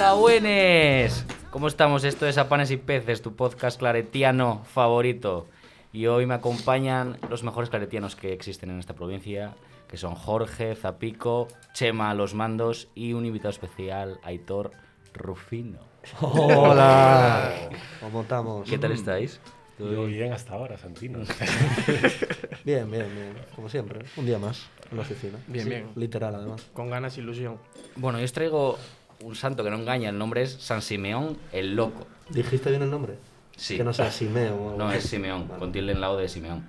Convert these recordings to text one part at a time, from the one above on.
Hola, buenas. ¿Cómo estamos? Esto es A Panes y Peces, tu podcast claretiano favorito. Y hoy me acompañan los mejores claretianos que existen en esta provincia, que son Jorge, Zapico, Chema los mandos y un invitado especial, Aitor Rufino. Hola. ¿Cómo estamos? ¿Qué tal estáis? Yo bien hasta ahora, Santino. Bien, bien, bien. Como siempre. Un día más en la oficina. Bien, bien. Literal, además. Con ganas e ilusión. Bueno, yo os traigo un santo que no engaña, el nombre es San Simeón el Loco. ¿Dijiste bien el nombre? Sí. Que no sea algo No, es Simeón, Vale. con tilde en lado de Simeón.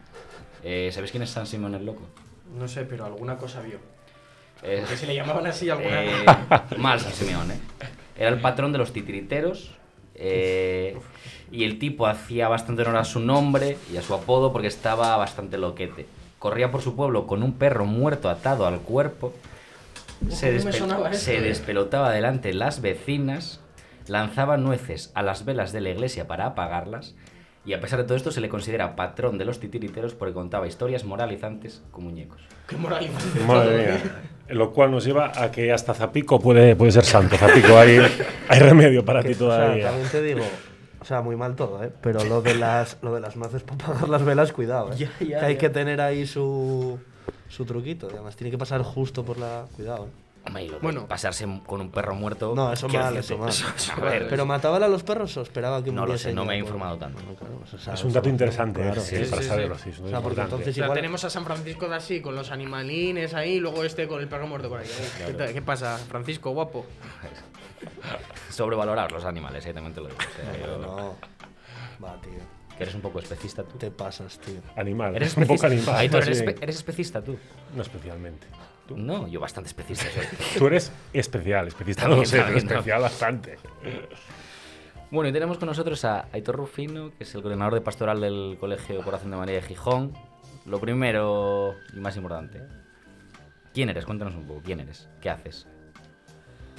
Eh, ¿Sabéis quién es San Simeón el Loco? No sé, pero alguna cosa vio. Que se le llamaban así alguna Eh, mal San Simeón, ¿eh? Era el patrón de los titiriteros. eh, y el tipo hacía bastante honor a su nombre y a su apodo porque estaba bastante loquete. Corría por su pueblo con un perro muerto atado al cuerpo. Se, despelotaba delante de las vecinas, lanzaba nueces a las velas de la iglesia para apagarlas. Y a pesar de todo esto, se le considera patrón de los titiriteros porque contaba historias moralizantes con muñecos. Qué moral Madre mía. Lo cual nos lleva a que hasta Zapico puede, puede ser santo. Zapico, hay, hay remedio para Que, ti o sea, todavía. también te digo, o sea, muy mal todo, ¿eh? Pero lo de las, lo de las nueces para apagar las velas, cuidado, ¿eh? Ya, ya, que hay ya. que tener ahí su, su truquito. Además tiene que pasar justo por la... Cuidado, ¿eh? Hombre, y lo de Bueno. pasarse con un perro muerto. No, eso quiero mal, decirte, eso mal. a ver, ¿Pero mataban a los perros o esperaba que No lo muriesen sé, no ya me he por- informado tanto. No, claro, pues, o sea, Es un dato interesante claro, ¿eh? sí, para sí, saberlo. sí. sí, es O sea, porque importante. entonces O sea, igual- tenemos a San Francisco de así, con los animalines ahí, y luego este con el perro muerto por ahí. ¿Qué, tal- qué pasa, Francisco, guapo? Sobrevalorar los animales, eh, también te lo digo. O sea, yo- No. Va, tío. que eres un poco especista tú. Te pasas, tío. Animal. ¿Eres un poco especista? animal. Ay, tú más eres, bien. espe- eres especista tú. No especialmente. ¿Tú? No, yo bastante especista soy. Tú eres especial. Especialista no lo sé, pero También, también, especial bastante. Bueno, y tenemos con nosotros a Aitor Rufino, que es el coordinador de pastoral del Colegio Corazón de María de Gijón. Lo primero y más importante. ¿Quién eres? Cuéntanos un poco. ¿Quién eres? ¿Qué haces?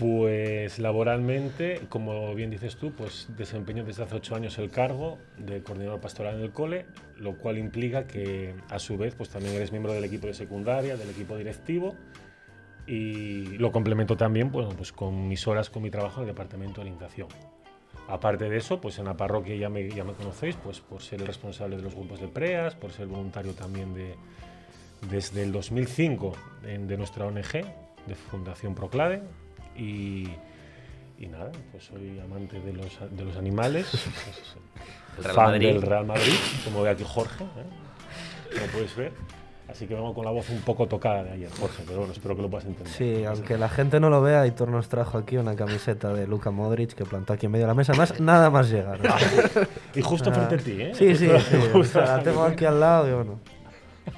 Pues laboralmente, como bien dices tú, pues desempeño desde hace ocho años el cargo de coordinador pastoral en el cole, lo cual implica que a su vez pues también eres miembro del equipo de secundaria, del equipo directivo y lo complemento también pues con mis horas con mi trabajo en el departamento de orientación. Aparte de eso, pues en la parroquia ya me, ya me conocéis, pues por ser el responsable de los grupos de preas, por ser voluntario también de, desde el 2005 en- de nuestra ONG, de Fundación Proclade. Y, y nada, pues soy amante de los, de los animales, pues, El Real fan Madrid. del Real Madrid, como ve aquí Jorge, ¿eh? como puedes ver. Así que vengo con la voz un poco tocada de ayer, Jorge, pero bueno, espero que lo puedas entender. Sí, aunque la gente no lo vea, Aitor nos trajo aquí una camiseta de Luka Modric que plantó aquí en medio de la mesa. Además, nada más llegar. Y justo Ah, frente a ti, ¿eh? Sí, sí, Justo- sí. O justo sea, la tengo aquí al lado y bueno.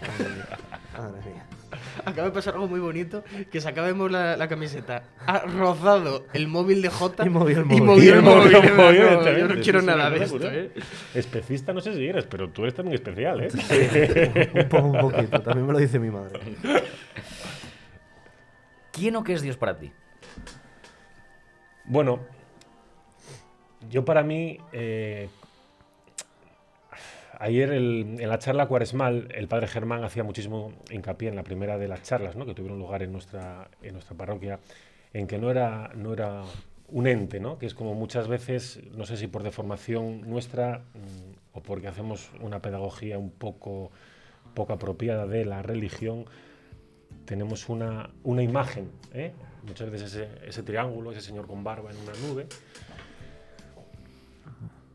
Madre mía. Madre mía. Acaba de pasar algo muy bonito, que se acaba de mover la, la camiseta. Ha rozado el móvil de Jota Y movió el y móvil. movió el Y movió- móvil. No, directamente, yo no quiero sí, nada de esto, sí. ¿eh? Especista no sé si eres, pero tú eres también especial, ¿eh? Un, po- un poquito, también me lo dice mi madre. ¿Quién o qué es Dios para ti? Bueno, yo para mí, eh, ayer en la charla cuaresmal, el padre Germán hacía muchísimo hincapié en la primera de las charlas ¿no? que tuvieron lugar en nuestra, en nuestra parroquia, en que no era, no era un ente, ¿no? que es como muchas veces, no sé si por deformación nuestra mm, o porque hacemos una pedagogía un poco, poco apropiada de la religión, tenemos una, una imagen, ¿eh? muchas veces ese, ese triángulo, ese señor con barba en una nube.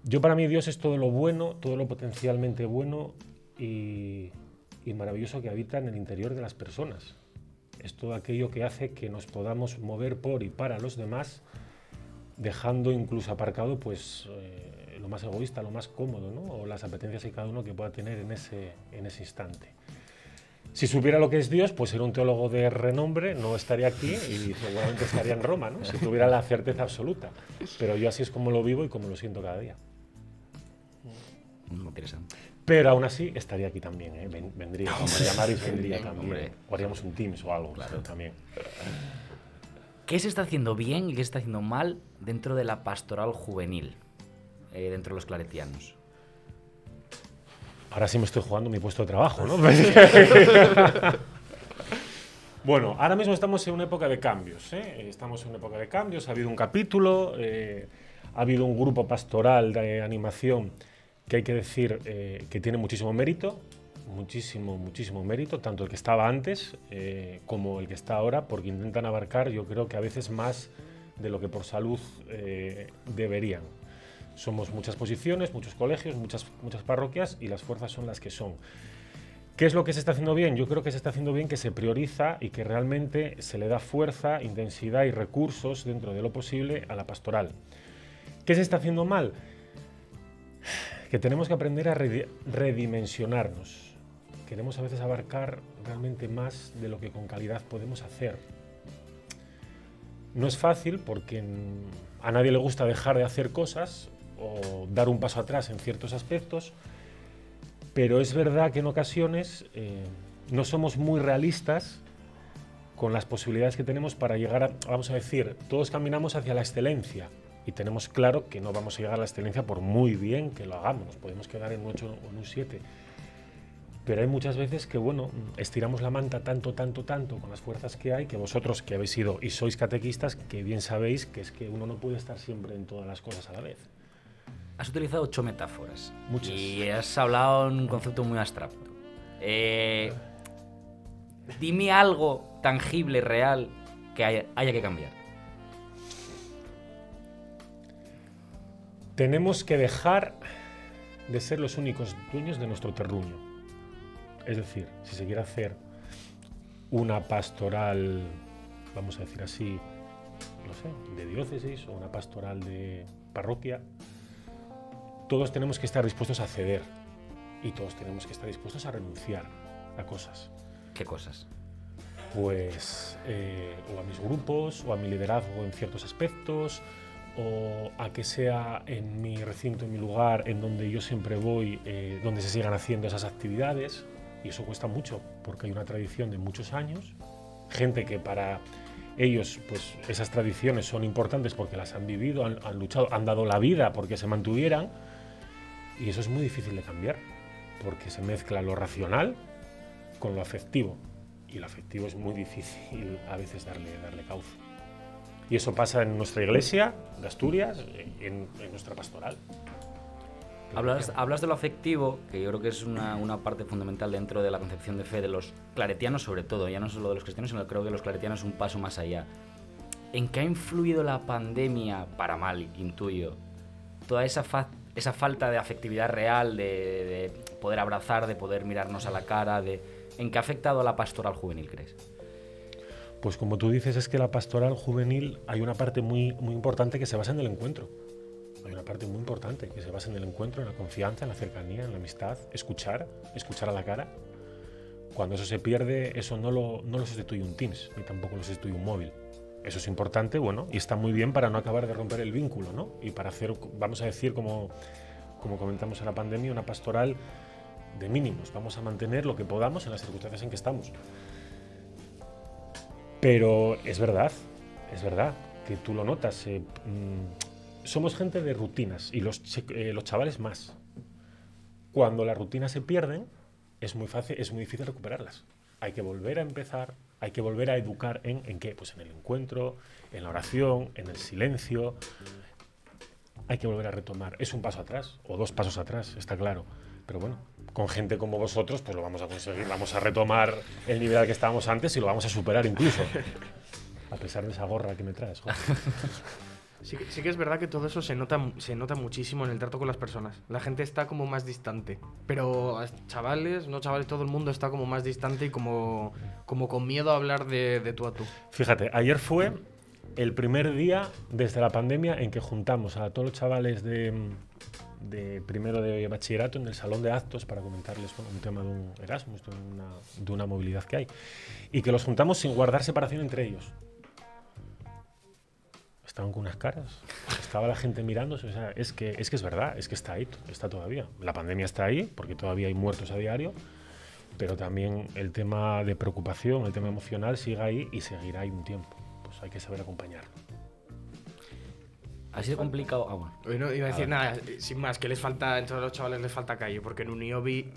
Yo para mí Dios es todo lo bueno, todo lo potencialmente bueno y, y maravilloso que habita en el interior de las personas. Es todo aquello que hace que nos podamos mover por y para los demás, dejando incluso aparcado pues eh, lo más egoísta, lo más cómodo, ¿no? o las apetencias que cada uno que pueda tener en ese, en ese instante. Si supiera lo que es Dios, pues ser un teólogo de renombre, no estaría aquí y seguramente estaría en Roma, ¿no? si tuviera la certeza absoluta. Pero yo así es como lo vivo y como lo siento cada día. Mm, Interesante. Pero aún así estaría aquí también, ¿eh? Ven- vendría. Me llamarais, vendría también. Hombre. O haríamos un Teams o algo, claro, también. ¿Qué se está haciendo bien y qué se está haciendo mal dentro de la pastoral juvenil? eh, dentro de los claretianos. Ahora sí me estoy jugando mi puesto de trabajo, ¿no? Bueno, ahora mismo estamos en una época de cambios. ¿eh? Estamos en una época de cambios. Ha habido un capítulo, eh, ha habido un grupo pastoral de animación que hay que decir eh, que tiene muchísimo mérito, muchísimo, muchísimo mérito, tanto el que estaba antes eh, como el que está ahora, porque intentan abarcar, yo creo que a veces más de lo que por salud eh, deberían. Somos muchas posiciones, muchos colegios, muchas, muchas parroquias y las fuerzas son las que son. ¿Qué es lo que se está haciendo bien? Yo creo que se está haciendo bien que se prioriza y que realmente se le da fuerza, intensidad y recursos dentro de lo posible a la pastoral. ¿Qué se está haciendo mal? Que tenemos que aprender a redi- redimensionarnos. Queremos a veces abarcar realmente más de lo que con calidad podemos hacer. No es fácil porque a nadie le gusta dejar de hacer cosas o dar un paso atrás en ciertos aspectos, pero es verdad que en ocasiones eh, no somos muy realistas con las posibilidades que tenemos para llegar a, vamos a decir, todos caminamos hacia la excelencia y tenemos claro que no vamos a llegar a la excelencia por muy bien que lo hagamos, nos podemos quedar en un 8 o en un 7. Pero hay muchas veces que, bueno, estiramos la manta tanto, tanto, tanto con las fuerzas que hay, que vosotros que habéis sido y sois catequistas, que bien sabéis que es que uno no puede estar siempre en todas las cosas a la vez. Has utilizado ocho metáforas. Muchas. Y has hablado en un concepto muy abstracto. Eh, dime algo tangible, real, que haya, haya que cambiar. Tenemos que dejar de ser los únicos dueños de nuestro terruño. Es decir, si se quiere hacer una pastoral, vamos a decir así, no sé, de diócesis o una pastoral de parroquia, todos tenemos que estar dispuestos a ceder y todos tenemos que estar dispuestos a renunciar a cosas. ¿Qué cosas? Pues eh, o a mis grupos o a mi liderazgo en ciertos aspectos o a que sea en mi recinto, en mi lugar, en donde yo siempre voy, eh, donde se sigan haciendo esas actividades. Y eso cuesta mucho, porque hay una tradición de muchos años, gente que para ellos, pues esas tradiciones son importantes porque las han vivido, han, luchado, han dado la vida porque se mantuvieran. Y eso es muy difícil de cambiar, porque se mezcla lo racional con lo afectivo. Y lo afectivo es muy difícil a veces darle, darle cauce. Y eso pasa en nuestra iglesia de Asturias, en, nuestra pastoral. Hablas, hablas de lo afectivo, que yo creo que es una, una parte fundamental dentro de la concepción de fe de los claretianos, sobre todo, ya no solo de los cristianos, sino creo que los claretianos un paso más allá. ¿En qué ha influido la pandemia, para mal, intuyo, toda esa, esa falta de afectividad real, de, de poder abrazar, de poder mirarnos a la cara, de, ¿en qué ha afectado a la pastoral juvenil, crees? Pues como tú dices, es que la pastoral juvenil hay una parte muy, muy importante que se basa en el encuentro. Hay una parte muy importante que se basa en el encuentro, en la confianza, en la cercanía, en la amistad, escuchar, escuchar a la cara. Cuando eso se pierde, eso no lo, no lo sustituye un Teams, ni tampoco lo sustituye un móvil. Eso es importante, bueno, y está muy bien para no acabar de romper el vínculo, ¿no? Y para hacer, vamos a decir, como, como comentamos en la pandemia, una pastoral de mínimos. Vamos a mantener lo que podamos en las circunstancias en que estamos. Pero es verdad, es verdad que tú lo notas. eh, mm, somos gente de rutinas y los, eh, los chavales más. Cuando las rutinas se pierden, es muy fácil, es muy difícil recuperarlas. Hay que volver a empezar, hay que volver a educar en, ¿en qué? Pues en el encuentro, en la oración, en el silencio. Hay que volver a retomar. Es un paso atrás o dos pasos atrás, está claro. Pero bueno, con gente como vosotros, pues lo vamos a conseguir. Vamos a retomar el nivel al que estábamos antes y lo vamos a superar incluso. A pesar de esa gorra que me traes. joder. Sí, sí que es verdad que todo eso se nota, se nota muchísimo en el trato con las personas. La gente está como más distante. Pero chavales, no chavales, todo el mundo está como más distante y como, como con miedo a hablar de, de tú a tú. Fíjate, ayer fue el primer día desde la pandemia en que juntamos a todos los chavales de, de primero de bachillerato en el salón de actos para comentarles bueno, un tema de un Erasmus, de una, de una movilidad que hay. Y que los juntamos sin guardar separación entre ellos. Estaban con unas caras. Estaba la gente mirándose. O sea, es que, es que es verdad, es que está ahí, está todavía. La pandemia está ahí, porque todavía hay muertos a diario, pero también el tema de preocupación, el tema emocional sigue ahí y seguirá ahí un tiempo. Hay que saber acompañarlo. Ha sido complicado. Ah, bueno. Hoy no iba a decir ver. nada, eh, sin más, que les falta, entre los chavales les falta calle, porque en Uniobi.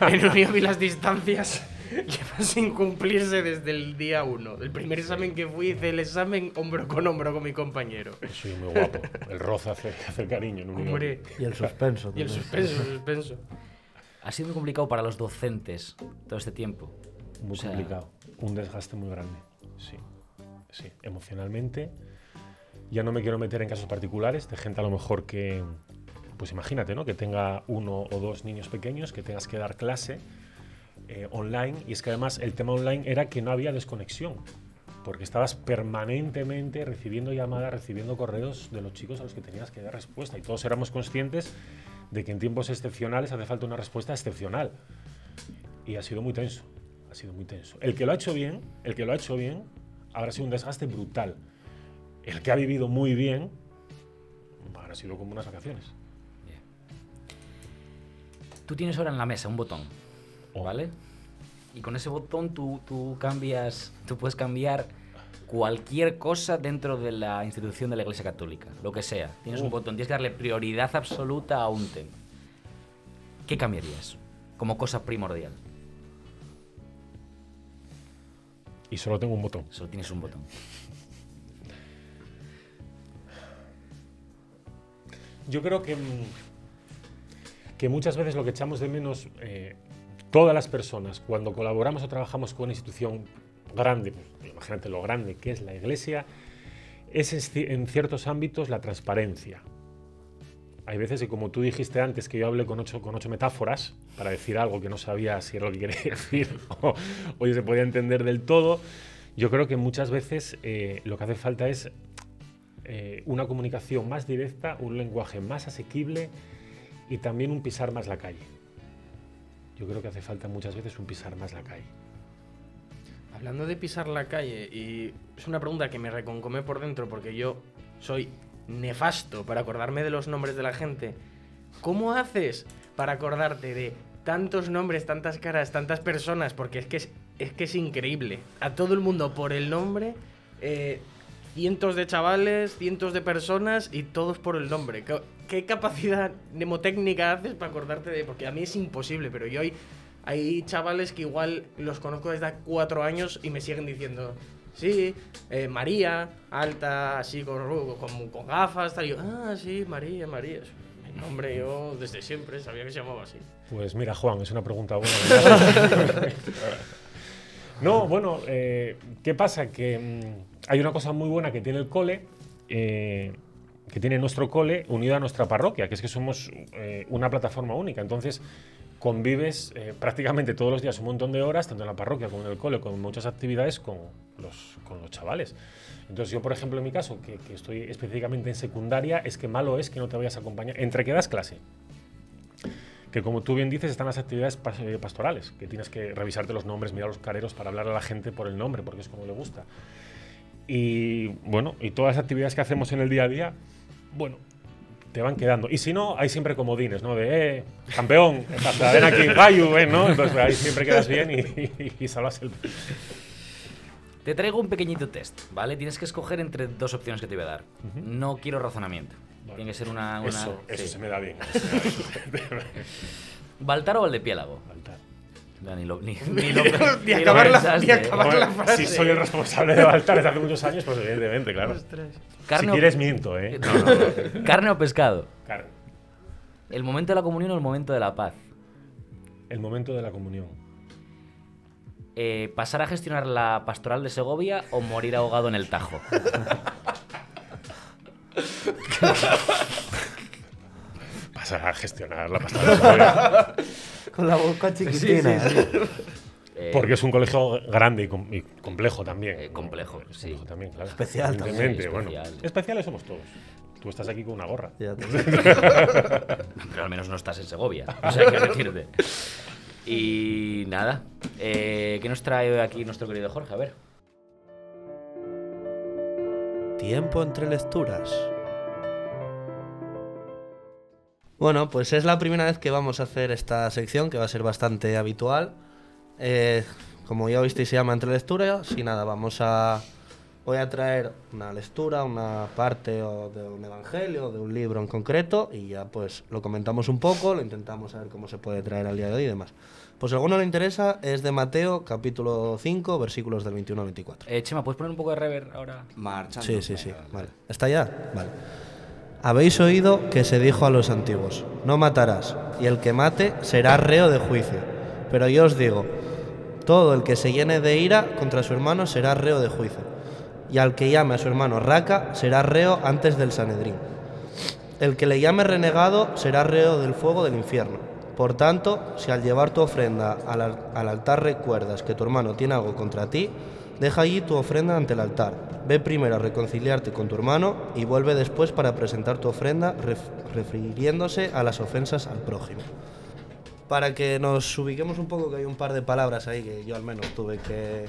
en Uniobi las distancias lleva sin cumplirse desde el día uno. El primer examen que fui, hice el examen hombro con hombro con mi compañero. Soy muy guapo. El roza hace, hace cariño en un Hombre, Y el suspenso. y el suspenso, el suspenso. Ha sido muy complicado para los docentes todo este tiempo. Muy O sea, complicado. Un desgaste muy grande. Sí. Sí. Emocionalmente. Ya no me quiero meter en casos particulares de gente a lo mejor que. Pues imagínate, ¿no? Que tenga uno o dos niños pequeños, que tengas que dar clase eh, online. Y es que además el tema online era que no había desconexión. Porque estabas permanentemente recibiendo llamadas, recibiendo correos de los chicos a los que tenías que dar respuesta. Y todos éramos conscientes de que en tiempos excepcionales hace falta una respuesta excepcional. Y ha sido muy tenso. Ha sido muy tenso. El que lo ha hecho bien, el que lo ha hecho bien, habrá sido un desgaste brutal. El que ha vivido muy bien, habrá sido como unas vacaciones. Tú tienes ahora en la mesa un botón, Oh. ¿vale? Y con ese botón tú, tú cambias, tú puedes cambiar cualquier cosa dentro de la institución de la Iglesia Católica, lo que sea. Tienes un Oh. botón, tienes que darle prioridad absoluta a un tema. ¿Qué cambiarías como cosa primordial? Y solo tengo un botón. Solo tienes un botón. Yo creo que, que muchas veces lo que echamos de menos eh, todas las personas cuando colaboramos o trabajamos con una institución grande, pues, imagínate lo grande que es la iglesia, es en ciertos ámbitos la transparencia. Hay veces que, como tú dijiste antes, que yo hablé con ocho, con ocho metáforas para decir algo que no sabía si era lo que quería decir o, o se podía entender del todo, yo creo que muchas veces eh, lo que hace falta es eh, una comunicación más directa, un lenguaje más asequible y también un pisar más la calle. Yo creo que hace falta muchas veces un pisar más la calle. Hablando de pisar la calle, y es una pregunta que me reconcomé por dentro porque yo soy nefasto para acordarme de los nombres de la gente. ¿Cómo haces para acordarte de tantos nombres, tantas caras, tantas personas? Porque es que es, es que es increíble. A todo el mundo por el nombre, eh, cientos de chavales, cientos de personas y todos por el nombre. ¿Qué, qué capacidad mnemotécnica haces para acordarte de...? Porque a mí es imposible, pero yo hay, hay chavales que igual los conozco desde cuatro años y me siguen diciendo... Sí, eh, María, alta, así con, con, con gafas, tal. Y yo, ah, sí, María, María. Mi nombre yo desde siempre sabía que se llamaba así. Pues mira, Juan, es una pregunta buena. no, bueno, eh, ¿qué pasa? Que mm, hay una cosa muy buena que tiene el cole, eh, que tiene nuestro cole unido a nuestra parroquia, que es que somos eh, una plataforma única. Entonces, convives eh, prácticamente todos los días un montón de horas, tanto en la parroquia como en el cole, con muchas actividades con los, con los chavales. Entonces yo, por ejemplo, en mi caso, que, que estoy específicamente en secundaria, es que malo es que no te vayas a acompañar, entre que das clase, que como tú bien dices, están las actividades eh, pastorales, que tienes que revisarte los nombres, mirar los careros para hablar a la gente por el nombre, porque es como le gusta. Y bueno, y todas las actividades que hacemos en el día a día, bueno, te van quedando. Y si no, hay siempre comodines, ¿no? De, eh, campeón, ven aquí, Bayu, ven, ¿no? Entonces ahí siempre quedas bien y, y, y salvas el... Te traigo un pequeñito test, ¿vale? Tienes que escoger entre dos opciones que te voy a dar. No quiero razonamiento. Vale. Tiene que ser una... una- Eso, eso sí. se me da bien. ¿Baltar o Valdepiélago? Faltar. Ya, Ni lo, ni, ni lo, Ni ni lo acabar la- ¿eh? acabar Hombre, la frase. Si soy el responsable de Baltar desde hace muchos años, pues evidentemente, claro. Carne si o- quieres miento, ¿eh? No, no, no. ¿Carne o pescado? Carne. ¿El momento de la comunión o el momento de la paz? El momento de la comunión. Eh, ¿Pasar a gestionar la pastoral de Segovia o morir ahogado en el Tajo? Pasar a gestionar la pastora. Con la boca chiquitina. Eh, Porque es un colegio grande y, com- y complejo también. Eh, complejo, sí. complejo también, claro. Especial también, bueno. especial. Especiales somos todos. Tú estás aquí con una gorra. Ya te- Pero al menos no estás en Segovia. O sea, quiero decirte. Y nada. eh, ¿Qué nos trae aquí nuestro querido Jorge? A ver. Tiempo entre lecturas. Bueno, pues es la primera vez que vamos a hacer esta sección, que va a ser bastante habitual. Eh, como ya visteis, se llama Entre Lecturas. Y nada, vamos a, voy a traer una lectura, una parte o de un evangelio, de un libro en concreto, y ya pues lo comentamos un poco, lo intentamos saber cómo se puede traer al día de hoy y demás. Pues si a alguno le interesa, es de Mateo, capítulo 5, versículos del 21 al 24. Eh, Chema, ¿puedes poner un poco de rever ahora? Marchando. Sí, sí, sí. Vale. ¿Está ya? Vale. Habéis oído que se dijo a los antiguos, no matarás, y el que mate será reo de juicio. Pero yo os digo, todo el que se llene de ira contra su hermano será reo de juicio. Y al que llame a su hermano raca será reo antes del Sanedrín. El que le llame renegado será reo del fuego del infierno. Por tanto, si al llevar tu ofrenda al, al- al altar recuerdas que tu hermano tiene algo contra ti, deja allí tu ofrenda ante el altar. Ve primero a reconciliarte con tu hermano y vuelve después para presentar tu ofrenda ref- refiriéndose a las ofensas al prójimo. Para que nos ubiquemos un poco, que hay un par de palabras ahí que yo al menos tuve que,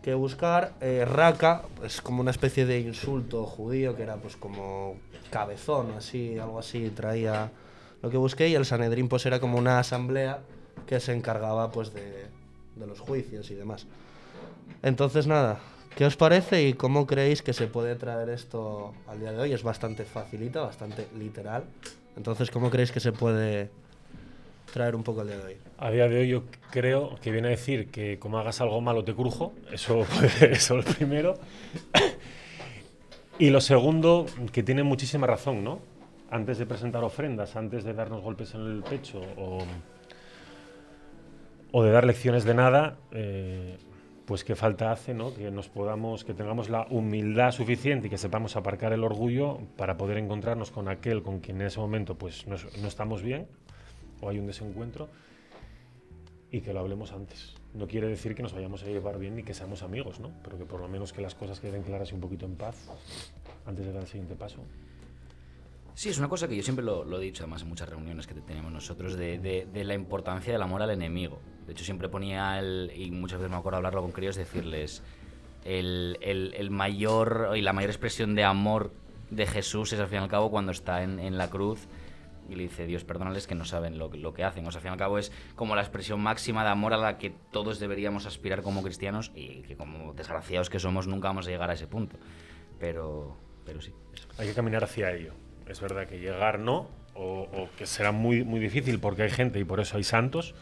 que buscar. Eh, raka es como una especie de insulto judío que era pues como cabezón, así, algo así, traía lo que busqué. Y el Sanedrín pues era como una asamblea que se encargaba pues de, de los juicios y demás. Entonces nada, ¿qué os parece y cómo creéis que se puede traer esto al día de hoy? Es bastante facilita, bastante literal. Entonces, ¿cómo creéis que se puede traer un poco al día de hoy? A día de hoy yo creo que viene a decir que como hagas algo malo te crujo, eso, es lo primero. Y lo segundo, que tiene muchísima razón, ¿no? Antes de presentar ofrendas, antes de darnos golpes en el pecho o, o de dar lecciones de nada, eh, pues qué falta hace, ¿no? Que nos podamos, que tengamos la humildad suficiente y que sepamos aparcar el orgullo para poder encontrarnos con aquel con quien en ese momento pues no, no estamos bien o hay un desencuentro y que lo hablemos antes. No quiere decir que nos vayamos a llevar bien ni que seamos amigos, ¿no? Pero que por lo menos que las cosas queden claras y un poquito en paz antes de dar el siguiente paso. Sí, es una cosa que yo siempre lo, he dicho, además, en muchas reuniones que tenemos nosotros, de, la importancia del amor al enemigo. De hecho, siempre ponía, el, y muchas veces me acuerdo hablarlo con críos, decirles, el, mayor y la mayor expresión de amor de Jesús es al fin y al cabo cuando está en la cruz y le dice, Dios, perdónales que no saben lo, que- lo que hacen. O sea, al fin y al cabo es como la expresión máxima de amor a la que todos deberíamos aspirar como cristianos y que como desgraciados que somos nunca vamos a llegar a ese punto. Pero, pero sí, eso. Hay que caminar hacia ello. Es verdad que llegar no, o, o que será muy, muy difícil porque hay gente y por eso hay santos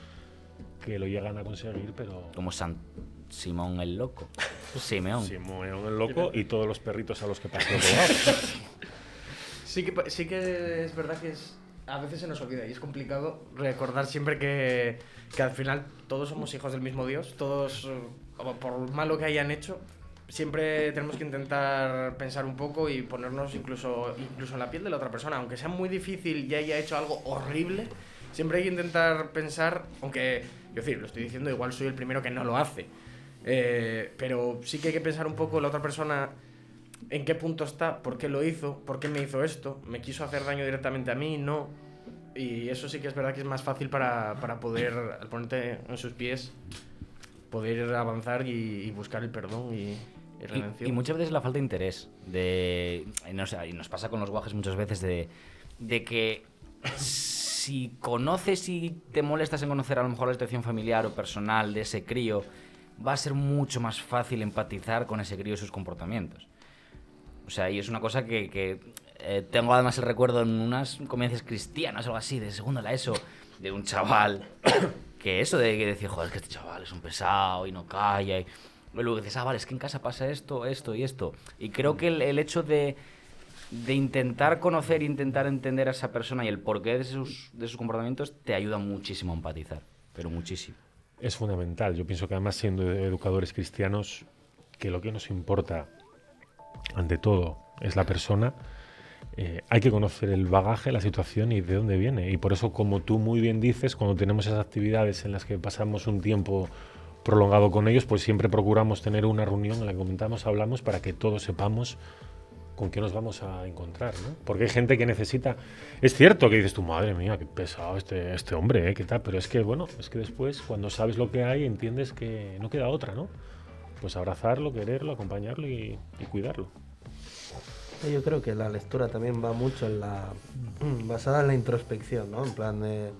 que lo llegan a conseguir, pero Como San Simón el Loco. Simeón. Simón el loco y todos los perritos a los que pasó Sí que, sí que es verdad que es, a veces se nos olvida y es complicado recordar siempre que, que al final todos somos hijos del mismo Dios, todos, por malo que hayan hecho, siempre tenemos que intentar pensar un poco y ponernos incluso, incluso en la piel de la otra persona, aunque sea muy difícil y haya hecho algo horrible, siempre hay que intentar pensar, aunque, yo decir, lo estoy diciendo, igual soy el primero que no lo hace, eh, pero sí que hay que pensar un poco la otra persona en qué punto está, por qué lo hizo, por qué me hizo esto, me quiso hacer daño directamente a mí, no. Y eso sí que es verdad que es más fácil para, para poder, al ponerte en sus pies, poder avanzar y, y buscar el perdón y, y Y, redención. y muchas veces la falta de interés. De, y no sé, y nos pasa con los guajes muchas veces de, de que si conoces y te molestas en conocer a lo mejor la situación familiar o personal de ese crío, va a ser mucho más fácil empatizar con ese crío y sus comportamientos. O sea, y es una cosa que, que, eh, tengo además el recuerdo en unas conveniencias cristianas o algo así, de segundo la ESO, de un chaval que eso de que decir, joder, es que este chaval es un pesado y no calla. Y luego dices, ah, vale, es que en casa pasa esto, esto y esto. Y creo que el, el hecho de, de intentar conocer, intentar entender a esa persona y el porqué de sus, de sus comportamientos te ayuda muchísimo a empatizar, pero muchísimo. Es fundamental. Yo pienso que además siendo educadores cristianos, que lo que nos importa ante todo es la persona, eh, hay que conocer el bagaje, la situación y de dónde viene. Y por eso, como tú muy bien dices, cuando tenemos esas actividades en las que pasamos un tiempo prolongado con ellos, pues siempre procuramos tener una reunión en la que comentamos, hablamos para que todos sepamos con qué nos vamos a encontrar, ¿no? Porque hay gente que necesita... Es cierto que dices tú, madre mía, qué pesado este, este hombre, ¿eh? ¿Qué tal? Pero es que, bueno, es que después, cuando sabes lo que hay, entiendes que no queda otra, ¿no? Pues abrazarlo, quererlo, acompañarlo y, y cuidarlo. Yo creo que la lectura también va mucho en la. basada en la introspección, ¿no? En plan de.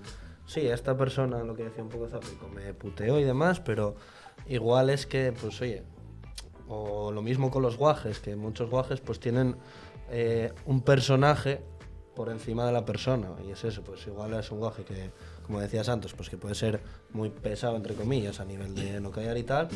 Sí, esta persona, lo que decía un poco Zápico, me puteó y demás, pero igual es que, pues oye, o lo mismo con los guajes, que muchos guajes pues tienen eh, un personaje por encima de la persona. Y es eso, pues igual es un guaje que, como decía Santos, pues que puede ser muy pesado, entre comillas, a nivel de no callar y tal.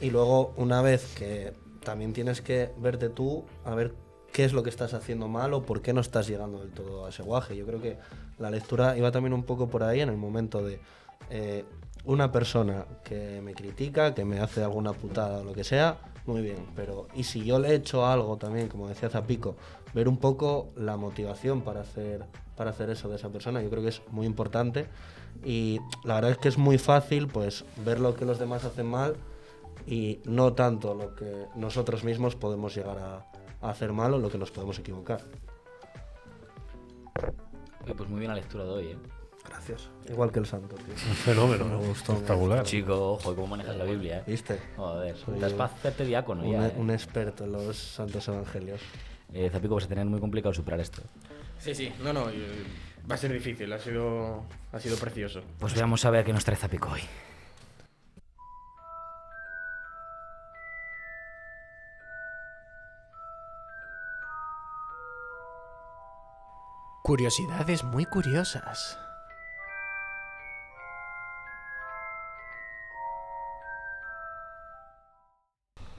Y luego, una vez que también tienes que verte tú, a ver qué es lo que estás haciendo mal o por qué no estás llegando del todo a ese guaje. Yo creo que la lectura iba también un poco por ahí en el momento de eh, una persona que me critica, que me hace alguna putada o lo que sea, muy bien, pero y si yo le he hecho algo también, como decía Zapico, ver un poco la motivación para hacer, para hacer eso de esa persona, yo creo que es muy importante y la verdad es que es muy fácil pues ver lo que los demás hacen mal y no tanto lo que nosotros mismos podemos llegar a, a hacer mal o lo que nos podemos equivocar. Oye, pues muy bien la lectura de hoy, ¿eh? Gracias. Igual que el santo, tío. Un fenómeno, Me gustó, Espectacular. Chico, ojo, cómo manejas la Biblia, ¿eh? ¿Viste? Joder, Soy estás para hacerte diácono Un, ya, ¿eh? un experto en los santos evangelios. Eh, Zapico, vas a tener muy complicado superar esto. Sí, sí, no, no, va a ser difícil, ha sido, ha sido precioso. Pues veamos a ver qué nos trae Zapico hoy. Curiosidades muy curiosas.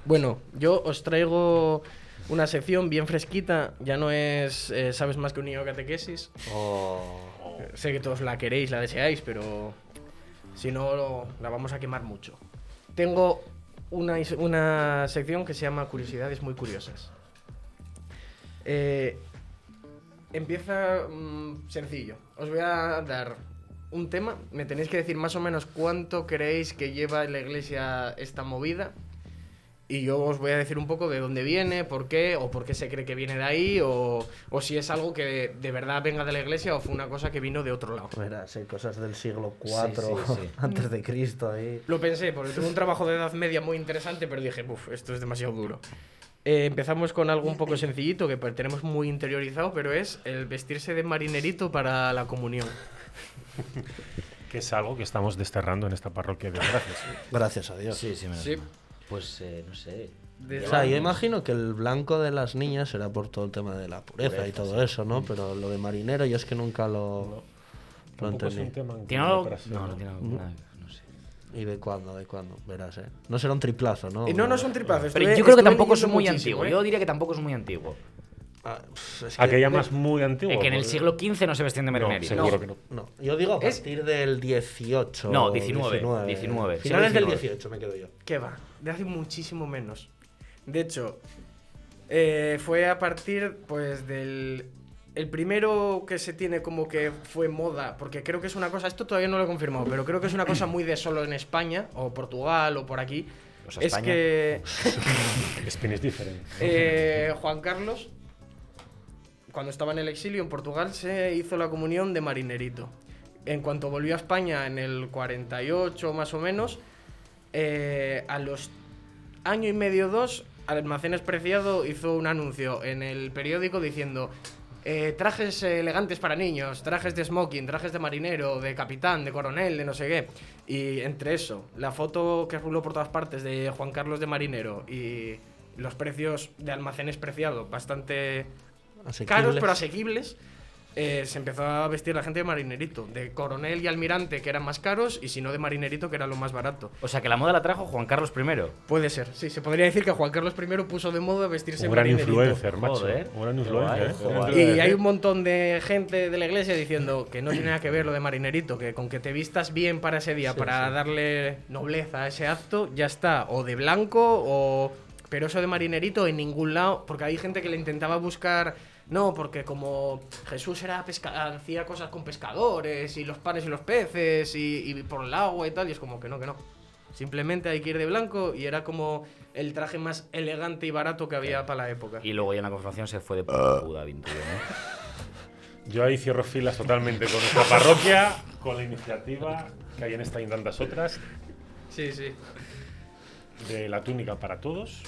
Bueno, yo os traigo una sección bien fresquita. Ya no es eh, Sabes más que un niño de catequesis. Eh, Sé que todos la queréis, la deseáis, pero si no, lo- la vamos a quemar mucho. Tengo una, una sección que se llama Curiosidades muy curiosas. Eh, empieza mm, sencillo. Os voy a dar un tema. Me tenéis que decir más o menos cuánto creéis que lleva en la iglesia esta movida. Y yo os voy a decir un poco de dónde viene, por qué, o por qué se cree que viene de ahí, o, o si es algo que de verdad venga de la iglesia o fue una cosa que vino de otro lado. Verás, hay cosas del siglo IV sí, sí. antes de Cristo ahí. Lo pensé, porque tuve un trabajo de edad media muy interesante, pero dije, uff, esto es demasiado duro. Eh, empezamos con algo un poco sencillito que pues, tenemos muy interiorizado, pero es el vestirse de marinerito para la comunión. Que es algo que estamos desterrando en esta parroquia de gracias. Gracias a Dios. Sí, sí, menos Sí. mal. Pues eh, no sé. De- O sea, yo imagino que el blanco de las niñas será por todo el tema de la pureza, y todo eso, ¿no? Pero lo de marinero yo es que nunca lo, lo Tampoco es un tema No, no tiene algo. ¿Y de cuándo? ¿De cuándo? Verás, ¿eh? No será un triplazo, ¿no? Eh, no, no son tripazos. Pero estuve- yo creo que tampoco es muy antiguo. ¿eh? Yo diría que tampoco es muy antiguo. Ah, es que- Aquella más muy antigua. Eh, que en el porque- siglo XV no se vestían de No, seguro No. que no. No, yo digo a Es- partir del 18. No, o 19, 19. Finales del XIX. 18 me quedo yo. ¿Qué va? De hace muchísimo menos. De hecho, eh, fue a partir, pues, del... El primero que se tiene como que fue moda, porque creo que es una cosa, esto todavía no lo he confirmado, pero creo que es una cosa muy de solo en España, o Portugal, o por aquí. O sea, es España. que Spain es diferente. eh, Juan Carlos, cuando estaba en el exilio en Portugal, se hizo la comunión de marinerito. En cuanto volvió a España en el 48 más o menos, eh, a los año y medio dos, Almacenes Preciado hizo un anuncio en el periódico diciendo eh, trajes elegantes para niños, trajes de smoking, trajes de marinero, de capitán, de coronel, de no sé qué. Y entre eso, la foto que ruló por todas partes de Juan Carlos de marinero y los precios de Almacenes Preciado bastante caros pero asequibles, eh, se empezó a vestir la gente de marinerito, de coronel y almirante que eran más caros y si no de marinerito que era lo más barato. O sea, que la moda la trajo Juan Carlos I. Puede ser, sí, se podría decir que Juan Carlos I puso de moda vestirse Un gran marinerito. influencer, macho. Joder. Un gran influencer. ¿eh? Joder, Y hay un montón de gente de la iglesia diciendo que no tiene nada que ver lo de marinerito, que con que te vistas bien para ese día, para darle nobleza a ese acto, ya está, o de blanco o... Pero eso de marinerito en ningún lado, porque hay gente que le intentaba buscar... No, porque como Jesús era pesca hacía cosas con pescadores y los panes y los peces y, y por el agua y tal, y es como que no, que no. Simplemente hay que ir de blanco y era como el traje más elegante y barato que había para la época. Y luego ya en la confirmación se fue de puta Buda, Vintuyo, ¿no? Yo ahí cierro filas totalmente con nuestra parroquia, con la iniciativa que hay en esta y en tantas otras, Sí, sí. de la túnica para todos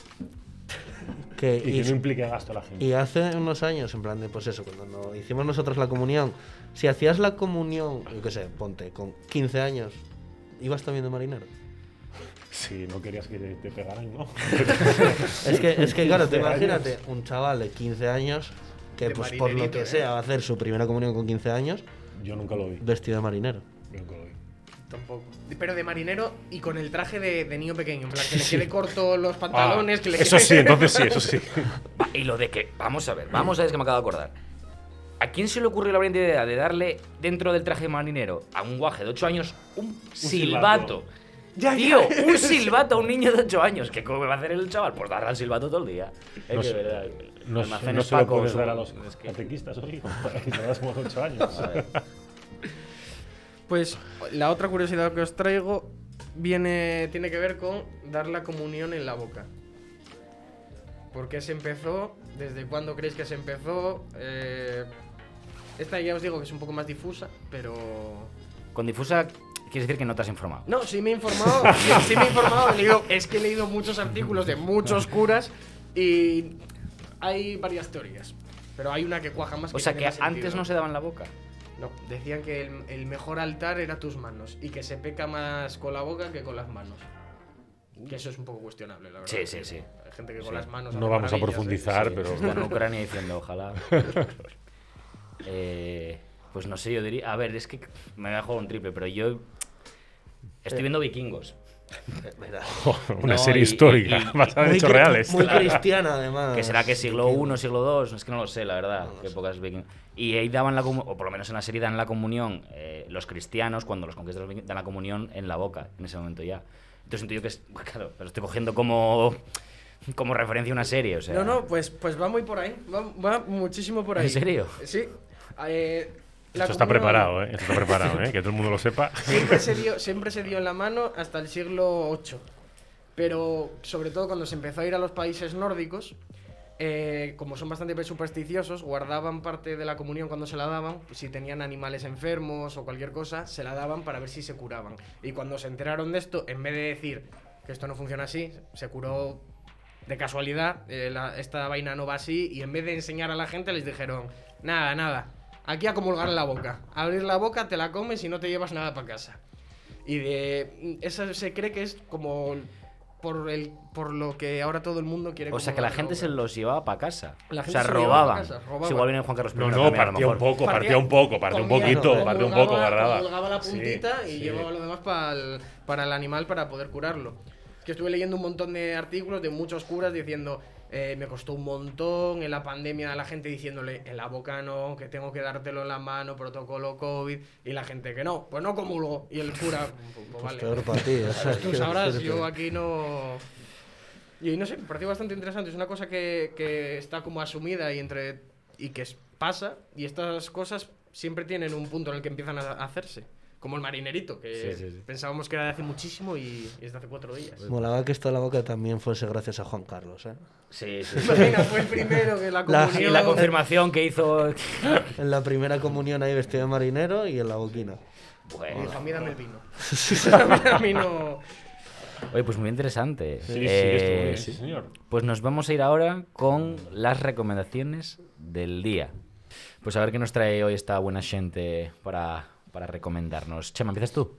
Que, y que no implique gasto a la gente. Y hace unos años, en plan de, pues eso, cuando no- hicimos nosotros la comunión, si hacías la comunión, yo qué sé, ponte, con 15 años, ¿ibas también de marinero? Si no querías que te, te pegaran, ¿no? Es que, es que claro, te 15 años. imagínate un chaval de 15 años que De pues por lo que ¿eh? sea va a hacer su primera comunión con 15 años Yo nunca lo vi. vestido de marinero. Nunca lo vi. Tampoco. Pero de marinero y con el traje de, de niño pequeño. En plan, que le quede corto los pantalones, Ah, que le eso quede- sí, entonces sí, eso sí. Va, y lo de que, vamos a ver, vamos a ver, es que me acabo de acordar. ¿A quién se le ocurrió la brillante idea de darle dentro del traje de marinero a un guaje de 8 años un, silbato? silbato. Ya, ya. Tío, un silbato a un niño de 8 años. ¿Qué cómo va a hacer el chaval? Pues darle al silbato todo el día. Es No que, se- verdad, No, no se lo puedes dar a los es que- catequistas, oye, que te das como 8 años. A ver. Pues la otra curiosidad que os traigo viene, tiene que ver con dar la comunión en la boca. ¿Por qué se empezó? ¿Desde cuándo creéis que se empezó? Eh, esta ya os digo que es un poco más difusa, pero... Con difusa, quieres decir que no te has informado. No, sí me he informado, sí, sí me he informado, he leído- es que he leído muchos artículos de muchos curas y hay varias teorías. Pero hay una que cuaja más O sea, que sentido. antes no se daba en la boca. No, decían que el, el mejor altar era tus manos y que se peca más con la boca que con las manos. Que eso es un poco cuestionable, la verdad. Sí, sí, sí. Hay gente que con Sí. las manos. No vamos a ¿eh? profundizar, Sí, pero. Está en Ucrania diciendo, ojalá. Eh, pues no sé, yo diría. A ver, es que me voy a jugar un triple, pero yo. Estoy viendo vikingos. Una No, serie y- histórica, basada en Muy, hechos reales. muy Claro. cristiana, además. Que será que siglo I, siglo II, es que no lo sé, la verdad. qué épocas viking- Y ahí daban la comu- o por lo menos en la serie dan la comunión eh, los cristianos cuando los conquistas los dan la comunión en la boca, en ese momento ya. Entonces siento yo que es. Claro, pero estoy cogiendo como. como referencia a una serie, o sea. No, no, pues, pues va muy por ahí. Va, va muchísimo por ahí. ¿En serio? Sí. Eh, la Esto está preparado, ¿eh? Esto está preparado, ¿eh? Que todo el mundo lo sepa. Siempre se, dio, siempre se dio en la mano hasta el siglo VIII. Pero sobre todo cuando se empezó a ir a los países nórdicos, eh, como son bastante supersticiosos, guardaban parte de la comunión cuando se la daban. Si tenían animales enfermos o cualquier cosa, se la daban para ver si se curaban. Y cuando se enteraron de esto, en vez de decir que esto no funciona así, se curó de casualidad, eh, la- esta vaina no va así, y en vez de enseñar a la gente les dijeron, nada, nada, aquí a comulgar en la boca. Abrir la boca, te la comes y no te llevas nada para casa. Y de eso se cree que es como por el por lo que ahora todo el mundo quiere O sea, que la gente se los llevaba para casa. La o gente sea, se robaban. casa, robaban. Sí, igual viene Juan Carlos I No, no, también, partía un poco, partía un poco, partía un poquito, partía un poco, guardaba. comulgaba la Sí, puntita y sí. llevaba lo demás pa'l- para el animal para poder curarlo. Que estuve leyendo un montón de artículos de muchos curas diciendo eh, me costó un montón en la pandemia la gente diciéndole en la boca no, que tengo que dártelo en la mano, protocolo COVID y la gente que no, pues no comulgo y el cura pues, pues vale. Peor para ti. o sea, Tú sabrás, yo aquí no. Y no sé, me pareció bastante interesante. Es una cosa que, que está como asumida y entre y que pasa. Y estas cosas siempre tienen un punto en el que empiezan a hacerse. Como el marinerito, que Sí, sí, sí. pensábamos que era de hace muchísimo y, y es de hace cuatro días. Molaba que esto de la boca también fuese gracias a Juan Carlos, ¿eh? Sí, sí. sí. Imagina, fue el primero que la La- comunión. Y la confirmación que hizo. En la primera comunión ahí vestido de marinero y en la boquina. Bueno. dijo, a mí dame el vino. Dame a mí no. Oye, pues muy interesante. Sí, sí, Eh, esto muy bien, sí, señor. Pues nos vamos a ir ahora con las recomendaciones del día. Pues a ver qué nos trae hoy esta buena gente para, para recomendarnos. Chema, ¿empiezas tú?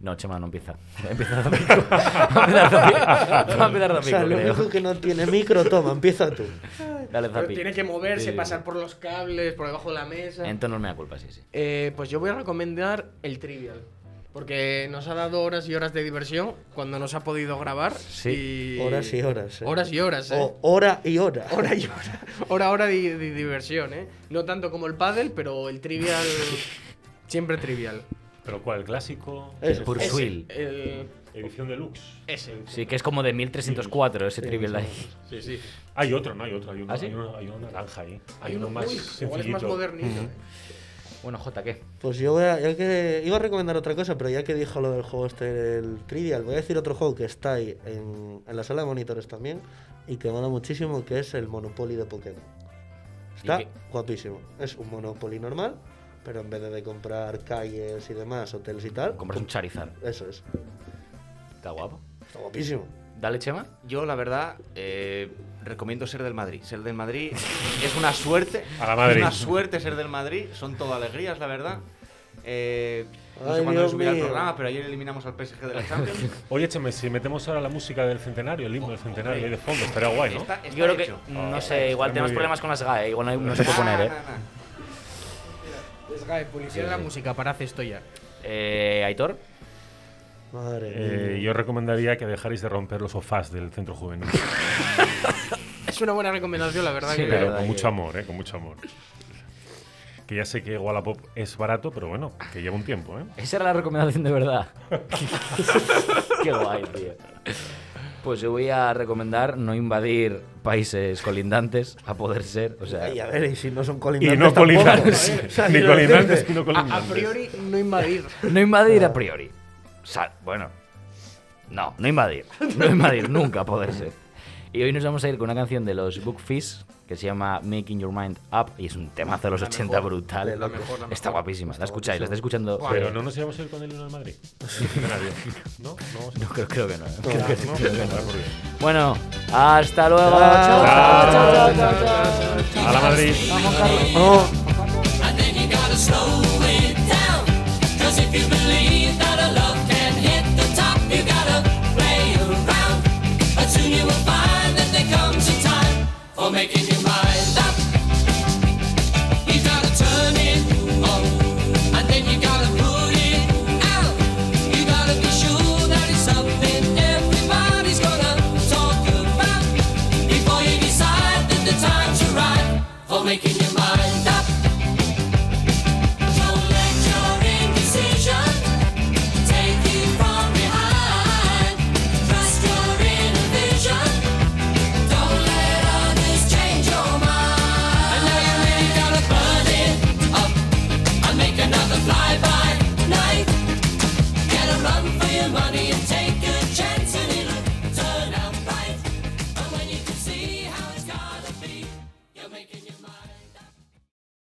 No, Chema no empieza. Empieza Zapico. Va a empezar empezar O sea, lo único que no tiene micro, toma, empieza tú. Dale, Pero Zapi. tiene que moverse, Sí. pasar por los cables, por debajo de la mesa. En tono no me da culpa, sí, sí. Eh, pues yo voy a recomendar el Trivial. Porque nos ha dado horas y horas de diversión cuando nos ha podido grabar. Sí. y- Horas y horas, ¿eh? Horas y horas, ¿eh? O hora y hora. Hora y hora. Hora, hora de, de diversión, ¿eh? No tanto como el paddle, pero el Trivial. siempre Trivial. ¿Pero cuál? ¿El clásico? Ese, Swill. el- Edición deluxe. ese. Sí, que es como de 1304 ese trivial de ahí. Sí, sí. Hay otro, ¿no? Hay otro. Hay uno, ¿Ah, sí? hay uno, hay uno naranja ahí. Hay, Hay uno, más uy, igual es sencillito. más modernito. ¿eh? Bueno, J, ¿qué? Pues yo voy a, ya que iba a recomendar otra cosa, pero ya que dijo lo del juego este, el Trivial, voy a decir otro juego que está ahí en, en la sala de monitores también y que mola muchísimo, que es el Monopoly de Pokémon. Está guapísimo. Es un Monopoly normal, pero en vez de, comprar calles y demás, hoteles y tal, Compras un Charizard. eso es. Está guapo. Está guapísimo. Dale, Chema. Yo, la verdad, eh, recomiendo ser del Madrid. Ser del Madrid es una suerte. A la Madrid. Es una suerte ser del Madrid. Son todo alegrías, la verdad. Eh, no Ay, sé cuándo subirá el programa, pero ayer eliminamos al PSG de la Champions. Oye, Cheme, si metemos ahora la música del centenario, el himno del centenario ahí de fondo, estaría guay, ¿no? Está, está Yo creo que, hecho. no sé, igual tenemos problemas con las GAE, igual no, no se puede poner, ¿eh? Nah, nah, nah. Es Gae, policía de la música, parad esto ya. eh Aitor, Madre Eh, mía. yo recomendaría que dejarais de romper los sofás del centro juvenil. Es una buena recomendación, la verdad Sí, que. pero verdad con que- mucho amor, ¿eh? Con mucho amor. Que ya sé que Wallapop es barato, pero bueno, que lleva un tiempo, ¿eh? esa era la recomendación de verdad. Qué guay, tío. Pues yo voy a recomendar no invadir países colindantes, a poder ser. O sea, Y a ver, y si no son Y colindantes. no tampoco, colindantes. ¿eh? O sea, Ni colindantes ni no A, a colindantes. priori, no invadir. no invadir a priori. Sal- bueno, no, no invadir. No invadir, nunca a poder ser. Y hoy nos vamos a ir con una canción de los Bookfish que se llama Making Your Mind Up y es un temazo de los 80 brutal. La mejor, la Está mejor. guapísima, la escucháis, la estáis escuchando. Pero no nos íbamos a ir con el himno del Madrid. ¿No? No vamos a ir. No, creo, creo que no. ¿eh? Bueno, hasta luego. Chao. Chao, chao, chao, chao, chao. A la Madrid. No. And